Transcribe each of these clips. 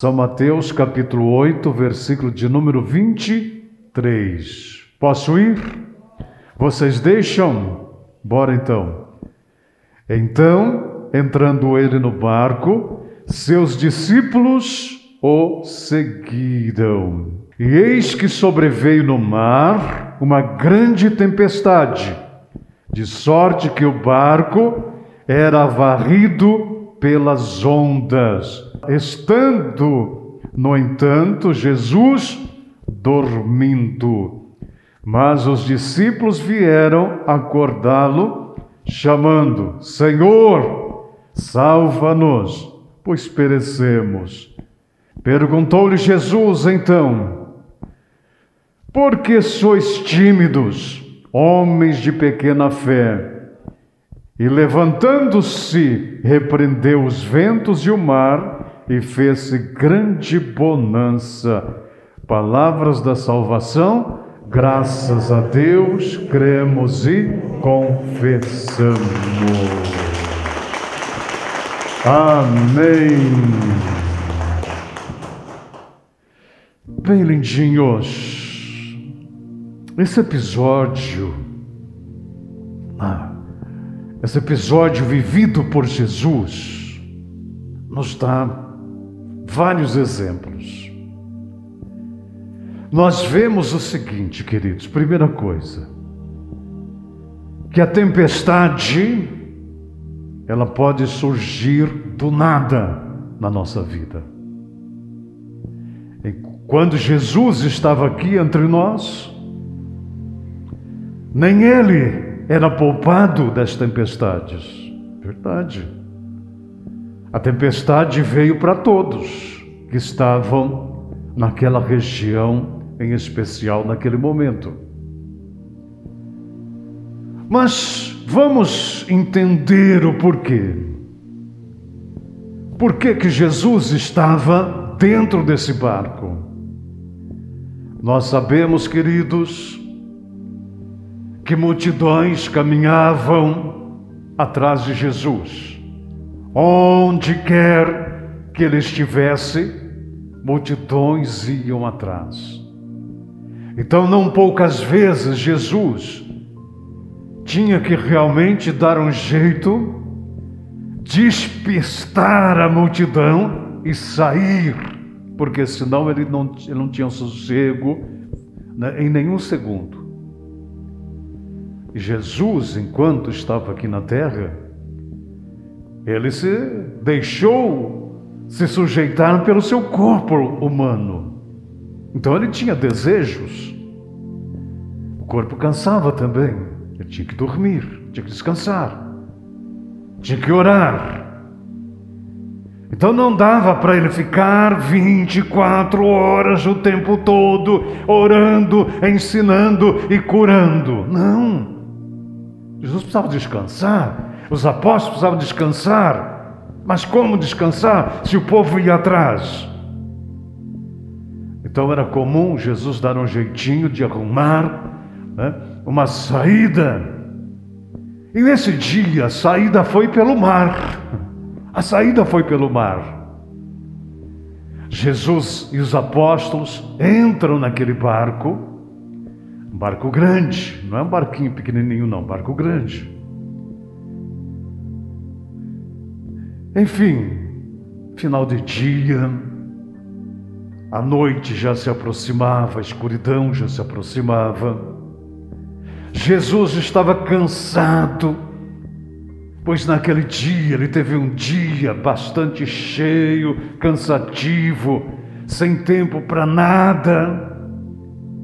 São Mateus capítulo 8, versículo de número 23. Posso ir? Vocês deixam? Bora então. Então, entrando ele no barco, seus discípulos o seguiram. E eis que sobreveio no mar uma grande tempestade, de sorte que o barco era varrido pelas ondas estando, no entanto, Jesus dormindo. Mas os discípulos vieram acordá-lo, chamando: Senhor, salva-nos, pois perecemos. Perguntou-lhe Jesus então: Por que sois tímidos, homens de pequena fé? E levantando-se, repreendeu os ventos e o mar, e fez-se grande bonança. Palavras da salvação, graças a Deus, cremos e confessamos. Amém. Bem, lindinhos, esse episódio, ah, esse episódio vivido por Jesus, nos dá vários exemplos. Nós vemos o seguinte, queridos: primeira coisa, que a tempestade ela pode surgir do nada na nossa vida. Quando Jesus estava aqui entre nós, nem ele era poupado das tempestades. Verdade. A tempestade veio para todos que estavam naquela região, em especial naquele momento. Mas vamos entender o porquê. Por que, que Jesus estava dentro desse barco? Nós sabemos, queridos, que multidões caminhavam atrás de Jesus. Onde quer que ele estivesse, multidões iam atrás. Então, não poucas vezes, Jesus tinha que realmente dar um jeito, despistar a multidão e sair, porque senão ele não, ele não tinha sossego né, em nenhum segundo. E Jesus, enquanto estava aqui na terra, ele se deixou se sujeitar pelo seu corpo humano. Então ele tinha desejos. O corpo cansava também. Ele tinha que dormir, tinha que descansar, tinha que orar. Então não dava para ele ficar 24 horas o tempo todo orando, ensinando e curando. Não. Jesus precisava descansar. Os apóstolos precisavam descansar. Mas como descansar se o povo ia atrás? Então era comum Jesus dar um jeitinho de arrumar né, uma saída. E nesse dia a saída foi pelo mar. A saída foi pelo mar. Jesus e os apóstolos entram naquele barco, um barco grande, não é um barquinho pequenininho, não, um barco grande. Enfim, final de dia, a noite já se aproximava, a escuridão já se aproximava. Jesus estava cansado, pois naquele dia ele teve um dia bastante cheio, cansativo, sem tempo para nada.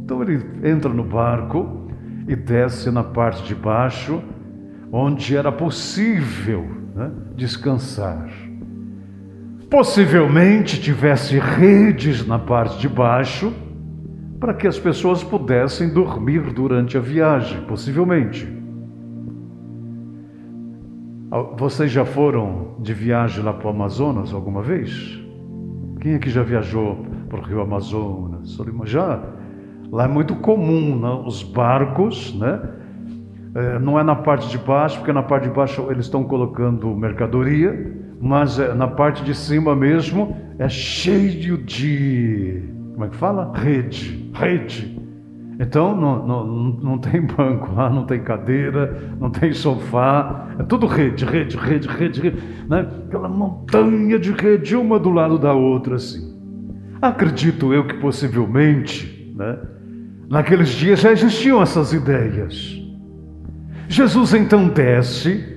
Então ele entra no barco e desce na parte de baixo, onde era possível né, descansar. Possivelmente tivesse redes na parte de baixo para que as pessoas pudessem dormir durante a viagem, possivelmente. Vocês já foram de viagem lá para o Amazonas alguma vez? Quem aqui já viajou para o Rio Amazonas? Já? Lá é muito comum né? os barcos, né? É, não é na parte de baixo, porque na parte de baixo eles estão colocando mercadoria, mas é, na parte de cima mesmo é cheio de. Como é que fala? Rede. Rede. Então não, não, não tem banco lá, não tem cadeira, não tem sofá, é tudo rede, rede, rede, rede, rede né? aquela montanha de rede, uma do lado da outra, assim. Acredito eu que possivelmente, né? naqueles dias já existiam essas ideias. Jesus então desce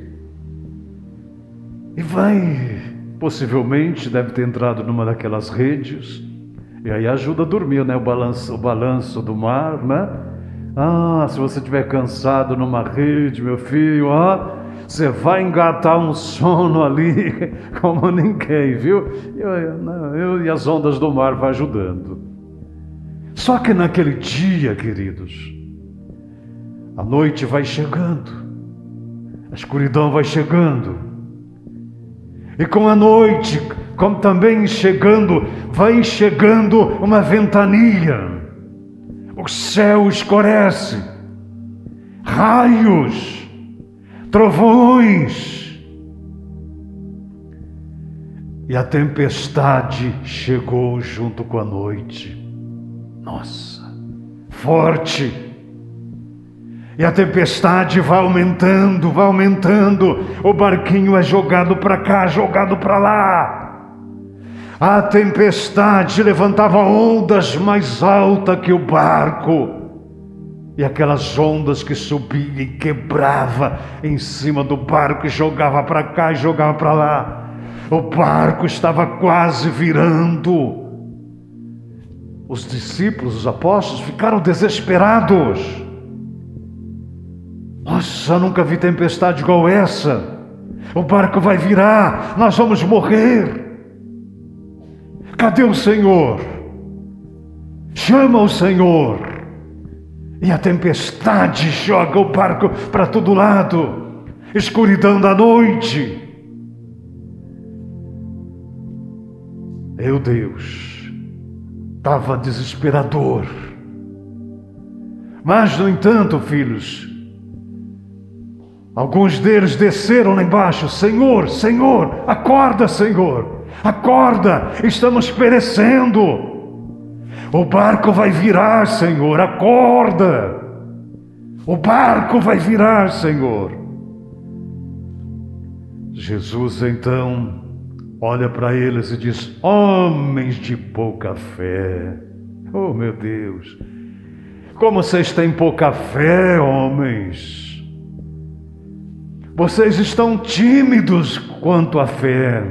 e vai, possivelmente deve ter entrado numa daquelas redes, e aí ajuda a dormir, né? O balanço, o balanço do mar, né? Ah, se você estiver cansado numa rede, meu filho, ó, você vai engatar um sono ali como ninguém, viu? Eu, eu, eu, e as ondas do mar vai ajudando. Só que naquele dia, queridos, a noite vai chegando, a escuridão vai chegando, e com a noite, como também chegando, vai chegando uma ventania. O céu escurece, raios, trovões. E a tempestade chegou junto com a noite. Nossa, forte e a tempestade vai aumentando, vai aumentando. O barquinho é jogado para cá, jogado para lá. A tempestade levantava ondas mais altas que o barco. E aquelas ondas que subiam e quebrava em cima do barco e jogava para cá e jogava para lá. O barco estava quase virando. Os discípulos, os apóstolos, ficaram desesperados. Nossa, nunca vi tempestade igual essa. O barco vai virar, nós vamos morrer. Cadê o Senhor? Chama o Senhor. E a tempestade joga o barco para todo lado, escuridão da noite. Meu Deus, estava desesperador. Mas, no entanto, filhos, Alguns deles desceram lá embaixo: Senhor, Senhor, acorda, Senhor, acorda, estamos perecendo. O barco vai virar, Senhor, acorda. O barco vai virar, Senhor. Jesus então olha para eles e diz: Homens de pouca fé. Oh, meu Deus, como vocês têm pouca fé, homens. Vocês estão tímidos quanto à fé.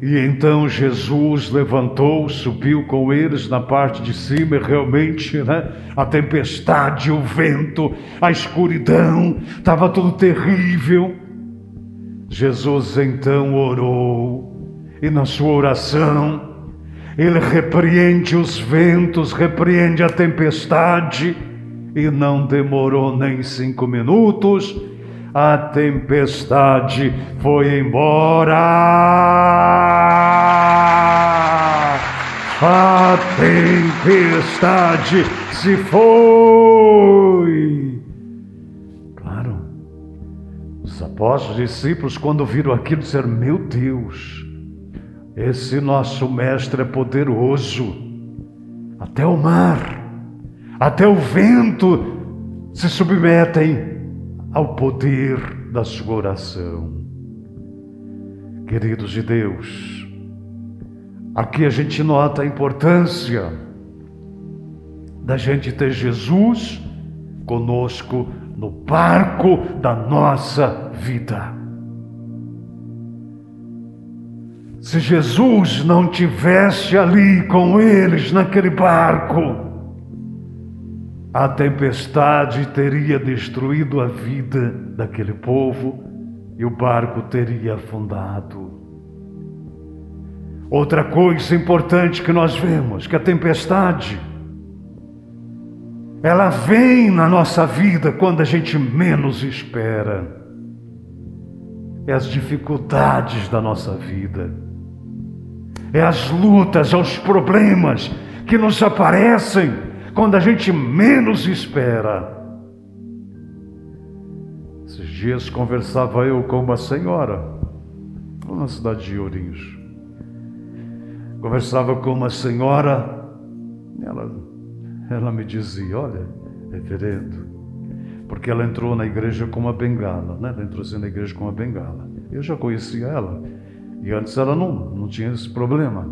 E então Jesus levantou, subiu com eles na parte de cima, e realmente né, a tempestade, o vento, a escuridão, estava tudo terrível. Jesus então orou, e na sua oração, ele repreende os ventos, repreende a tempestade, e não demorou nem cinco minutos, a tempestade foi embora. A tempestade se foi. Claro, os apóstolos discípulos, quando viram aquilo, disseram: Meu Deus, esse nosso mestre é poderoso, até o mar até o vento se submetem ao poder da sua oração. Queridos de Deus, aqui a gente nota a importância da gente ter Jesus conosco no barco da nossa vida. Se Jesus não tivesse ali com eles naquele barco, a tempestade teria destruído a vida daquele povo e o barco teria afundado. Outra coisa importante que nós vemos, que a tempestade ela vem na nossa vida quando a gente menos espera. É as dificuldades da nossa vida. É as lutas, é os problemas que nos aparecem quando a gente menos espera. Esses dias conversava eu com uma senhora, na cidade de Ourinhos. Conversava com uma senhora, ela, ela me dizia: Olha, reverendo, porque ela entrou na igreja com uma bengala, né? Ela entrou assim na igreja com uma bengala. Eu já conhecia ela, e antes ela não, não tinha esse problema.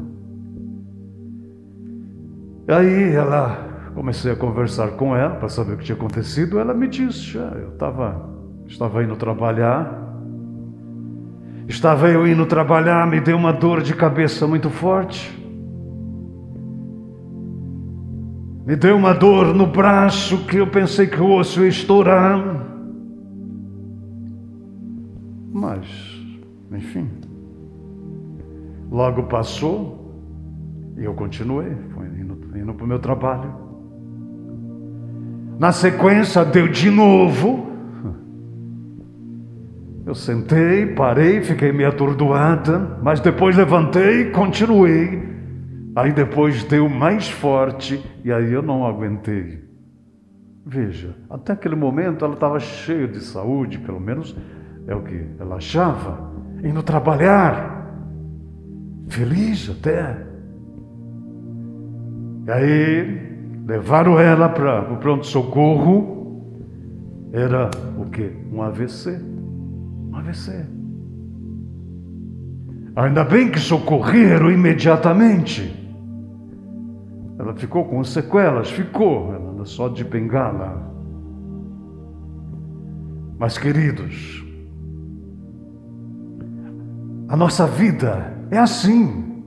Aí ela, comecei a conversar com ela para saber o que tinha acontecido. Ela me disse: ah, Eu tava, estava indo trabalhar. Estava eu indo trabalhar, me deu uma dor de cabeça muito forte. Me deu uma dor no braço que eu pensei que o osso ia estourar. Mas, enfim, logo passou e eu continuei, fui indo, indo para o meu trabalho. Na sequência, deu de novo. Eu sentei, parei, fiquei meio atordoada, mas depois levantei e continuei. Aí depois deu mais forte e aí eu não aguentei. Veja, até aquele momento ela estava cheia de saúde, pelo menos é o que ela achava, indo trabalhar, feliz até. E aí levaram ela para o pronto-socorro, era o que? Um AVC. Um AVC. Ainda bem que socorreram imediatamente. Ela ficou com sequelas, ficou, ela anda só de bengala. Mas, queridos, a nossa vida é assim.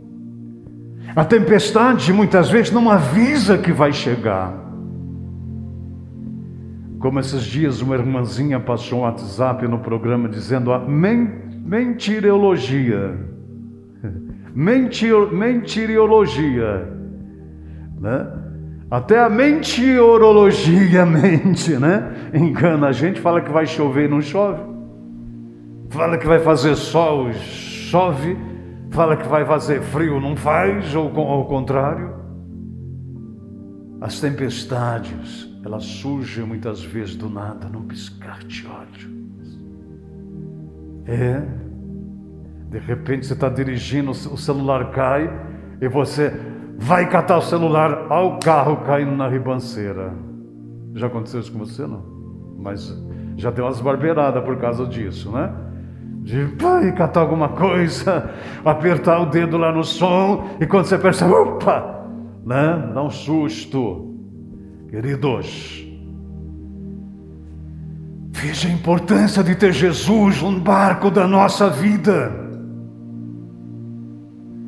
A tempestade muitas vezes não avisa que vai chegar. Como esses dias uma irmãzinha passou um WhatsApp no programa dizendo a mentirologia. Mentir, mentiriologia. Né? Até a mentiorologia mente, né? Engana a gente, fala que vai chover e não chove. Fala que vai fazer sol, chove, fala que vai fazer frio, não faz, ou ao contrário. As tempestades, elas surgem muitas vezes do nada, num piscar de olhos. É, de repente você está dirigindo, o celular cai e você vai catar o celular ao carro caindo na ribanceira. Já aconteceu isso com você, não? Mas já deu umas barbeiradas por causa disso, né? De vai catar alguma coisa, apertar o dedo lá no som, e quando você percebe, opa, né? Dá um susto. Queridos, veja a importância de ter Jesus no barco da nossa vida.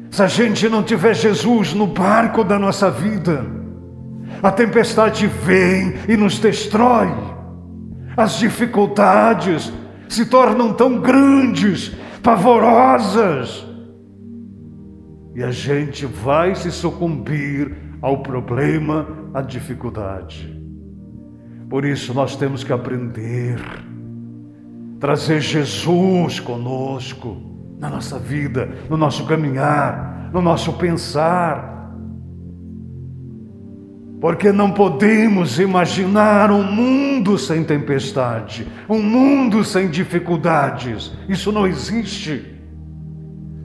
Se a gente não tiver Jesus no barco da nossa vida, a tempestade vem e nos destrói. As dificuldades, se tornam tão grandes, pavorosas, e a gente vai se sucumbir ao problema, à dificuldade. Por isso nós temos que aprender, trazer Jesus conosco na nossa vida, no nosso caminhar, no nosso pensar porque não podemos imaginar um mundo sem tempestade, um mundo sem dificuldades. Isso não existe.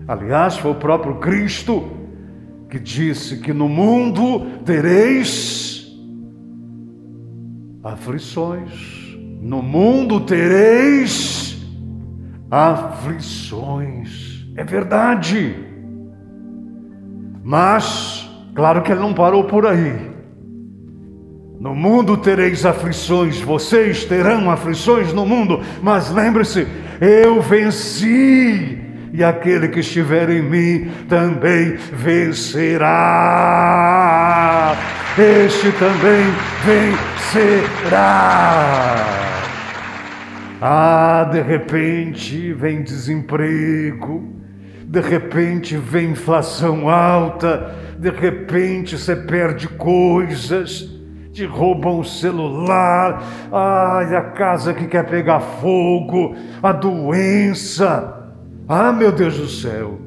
Aliás, foi o próprio Cristo que disse que no mundo tereis aflições. No mundo tereis aflições. É verdade. Mas, claro que ele não parou por aí. No mundo tereis aflições, vocês terão aflições no mundo, mas lembre-se, eu venci, e aquele que estiver em mim também vencerá. Este também vencerá. Ah, de repente vem desemprego, de repente vem inflação alta, de repente você perde coisas te roubam o celular, ai, a casa que quer pegar fogo, a doença. Ah, meu Deus do céu.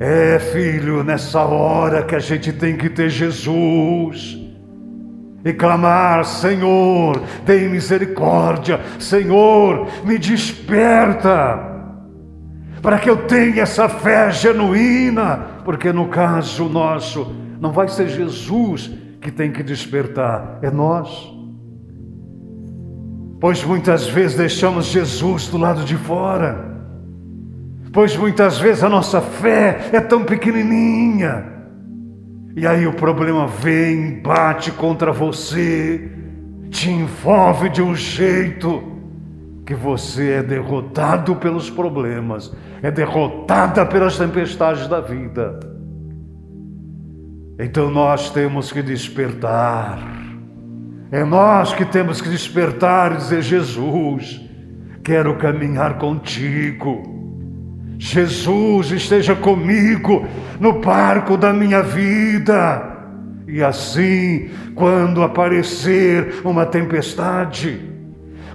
É, filho, nessa hora que a gente tem que ter Jesus. e clamar: Senhor, tem misericórdia, Senhor, me desperta, para que eu tenha essa fé genuína, porque no caso nosso, não vai ser Jesus que tem que despertar, é nós. Pois muitas vezes deixamos Jesus do lado de fora, pois muitas vezes a nossa fé é tão pequenininha, e aí o problema vem, bate contra você, te envolve de um jeito que você é derrotado pelos problemas, é derrotada pelas tempestades da vida. Então nós temos que despertar. É nós que temos que despertar e dizer: Jesus, quero caminhar contigo. Jesus esteja comigo no barco da minha vida. E assim, quando aparecer uma tempestade,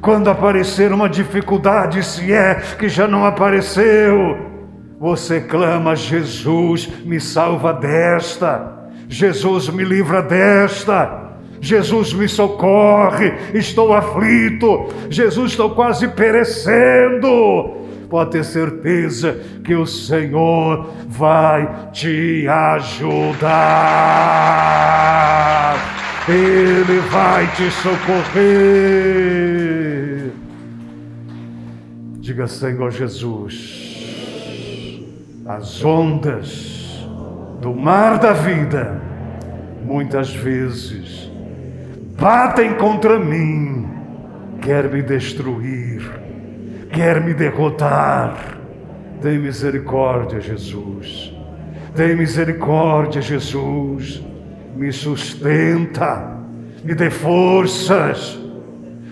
quando aparecer uma dificuldade, se é que já não apareceu, você clama: Jesus, me salva desta, Jesus, me livra desta. Jesus me socorre, estou aflito, Jesus, estou quase perecendo pode ter certeza que o Senhor vai te ajudar. Ele vai te socorrer. Diga, Senhor Jesus, as ondas do mar da vida, muitas vezes, batem contra mim, quer me destruir quer me derrotar. Tem misericórdia, Jesus. Tem misericórdia, Jesus. Me sustenta, me dê forças,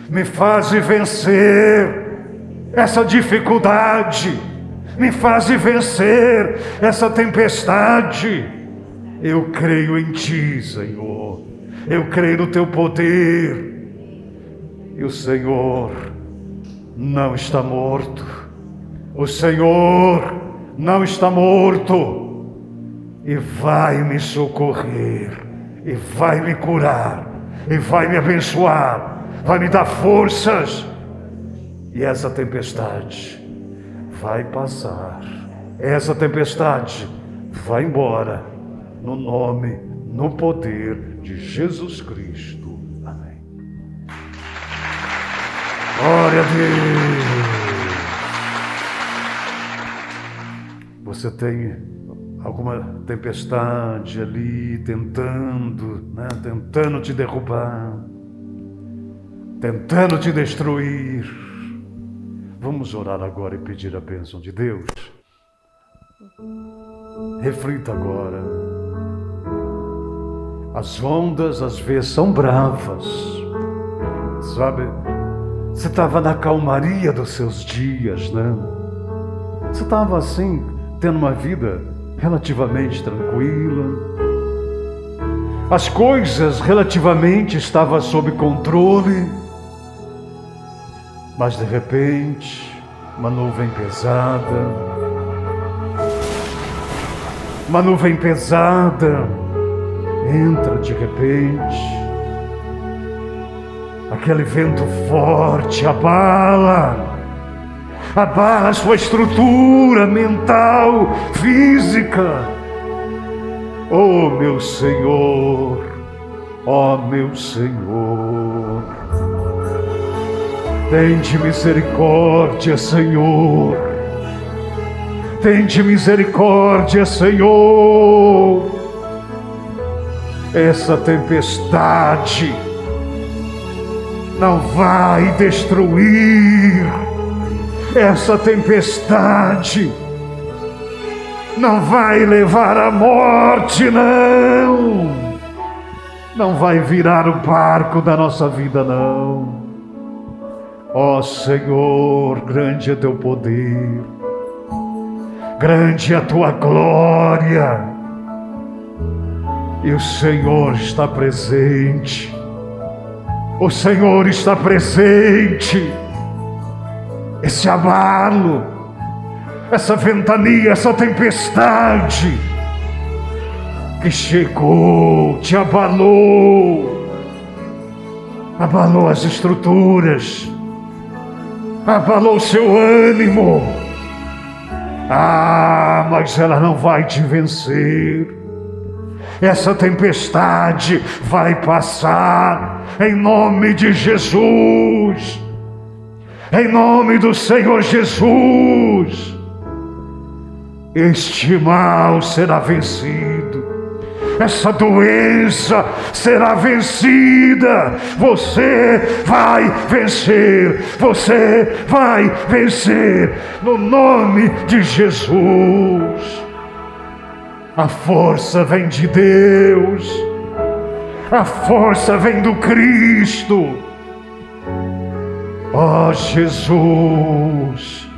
me faz vencer essa dificuldade, me faz vencer essa tempestade. Eu creio em Ti, Senhor. Eu creio no Teu poder. E o Senhor não está morto. O Senhor não está morto e vai me socorrer, e vai me curar, e vai me abençoar, vai me dar forças. E essa tempestade vai passar. Essa tempestade vai embora no nome, no poder de Jesus Cristo. Glória a Deus. Você tem alguma tempestade ali tentando, né, tentando te derrubar, tentando te destruir. Vamos orar agora e pedir a bênção de Deus. Reflita agora. As ondas às vezes são bravas, sabe? Você estava na calmaria dos seus dias, né? Você estava assim, tendo uma vida relativamente tranquila. As coisas relativamente estavam sob controle. Mas de repente, uma nuvem pesada, uma nuvem pesada entra de repente. Aquele vento forte abala, abala a sua estrutura mental, física. Oh, meu Senhor, oh, meu Senhor, tende misericórdia, Senhor, tende misericórdia, Senhor. Essa tempestade, não vai destruir essa tempestade, não vai levar à morte, não, não vai virar o barco da nossa vida, não. Ó Senhor, grande é teu poder, grande é a tua glória, e o Senhor está presente o Senhor está presente. Esse abalo, essa ventania, essa tempestade que chegou, te abalou, abalou as estruturas, abalou seu ânimo. Ah, mas ela não vai te vencer. Essa tempestade vai passar em nome de Jesus. Em nome do Senhor Jesus. Este mal será vencido essa doença será vencida. Você vai vencer. Você vai vencer. No nome de Jesus. A força vem de Deus. A força vem do Cristo. Ó oh, Jesus.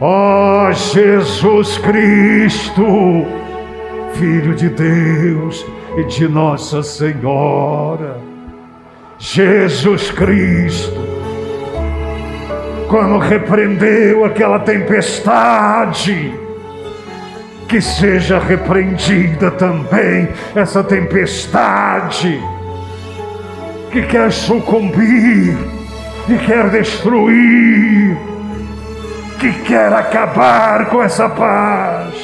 Ó oh, Jesus Cristo Filho de Deus e de Nossa Senhora, Jesus Cristo, quando repreendeu aquela tempestade, que seja repreendida também essa tempestade que quer sucumbir, que quer destruir, que quer acabar com essa paz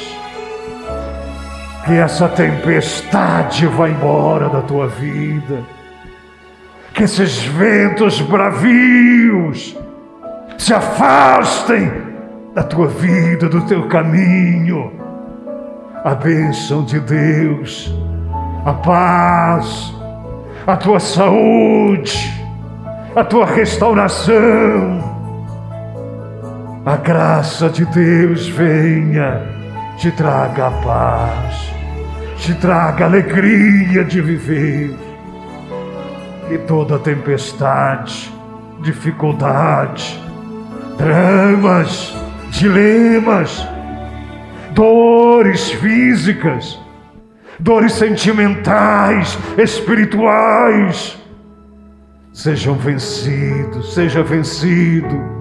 que essa tempestade vá embora da tua vida, que esses ventos bravios se afastem da tua vida, do teu caminho. A bênção de Deus, a paz, a tua saúde, a tua restauração, a graça de Deus venha, te traga a paz te traga alegria de viver. E toda tempestade, dificuldade, dramas, dilemas, dores físicas, dores sentimentais, espirituais, sejam vencidos, seja vencido.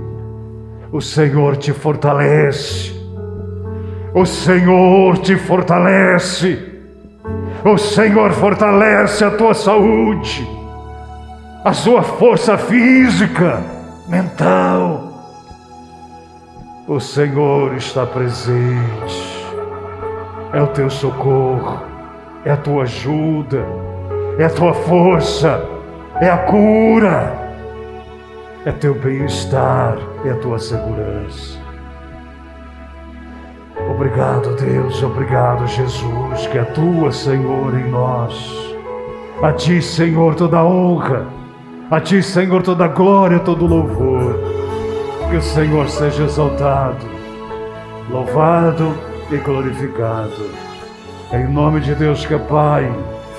O Senhor te fortalece. O Senhor te fortalece. O Senhor fortalece a tua saúde, a sua força física, mental. O Senhor está presente, é o teu socorro, é a tua ajuda, é a tua força, é a cura, é teu bem-estar, é a tua segurança. Obrigado, Deus, obrigado, Jesus, que atua, Senhor, em nós. A Ti, Senhor, toda honra, a Ti, Senhor, toda glória, todo louvor. Que o Senhor seja exaltado, louvado e glorificado. Em nome de Deus que é Pai,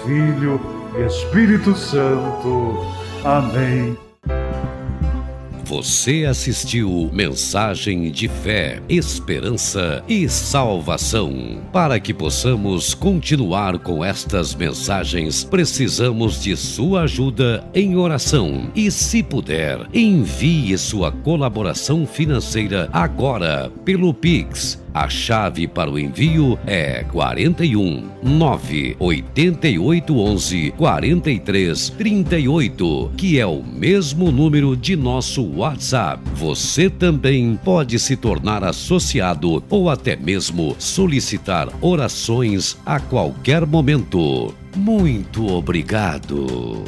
Filho e Espírito Santo. Amém. Você assistiu Mensagem de Fé, Esperança e Salvação. Para que possamos continuar com estas mensagens, precisamos de sua ajuda em oração. E se puder, envie sua colaboração financeira agora pelo Pix a chave para o envio é 41 9 88 11 43 38, que é o mesmo número de nosso WhatsApp. Você também pode se tornar associado ou até mesmo solicitar orações a qualquer momento. Muito obrigado.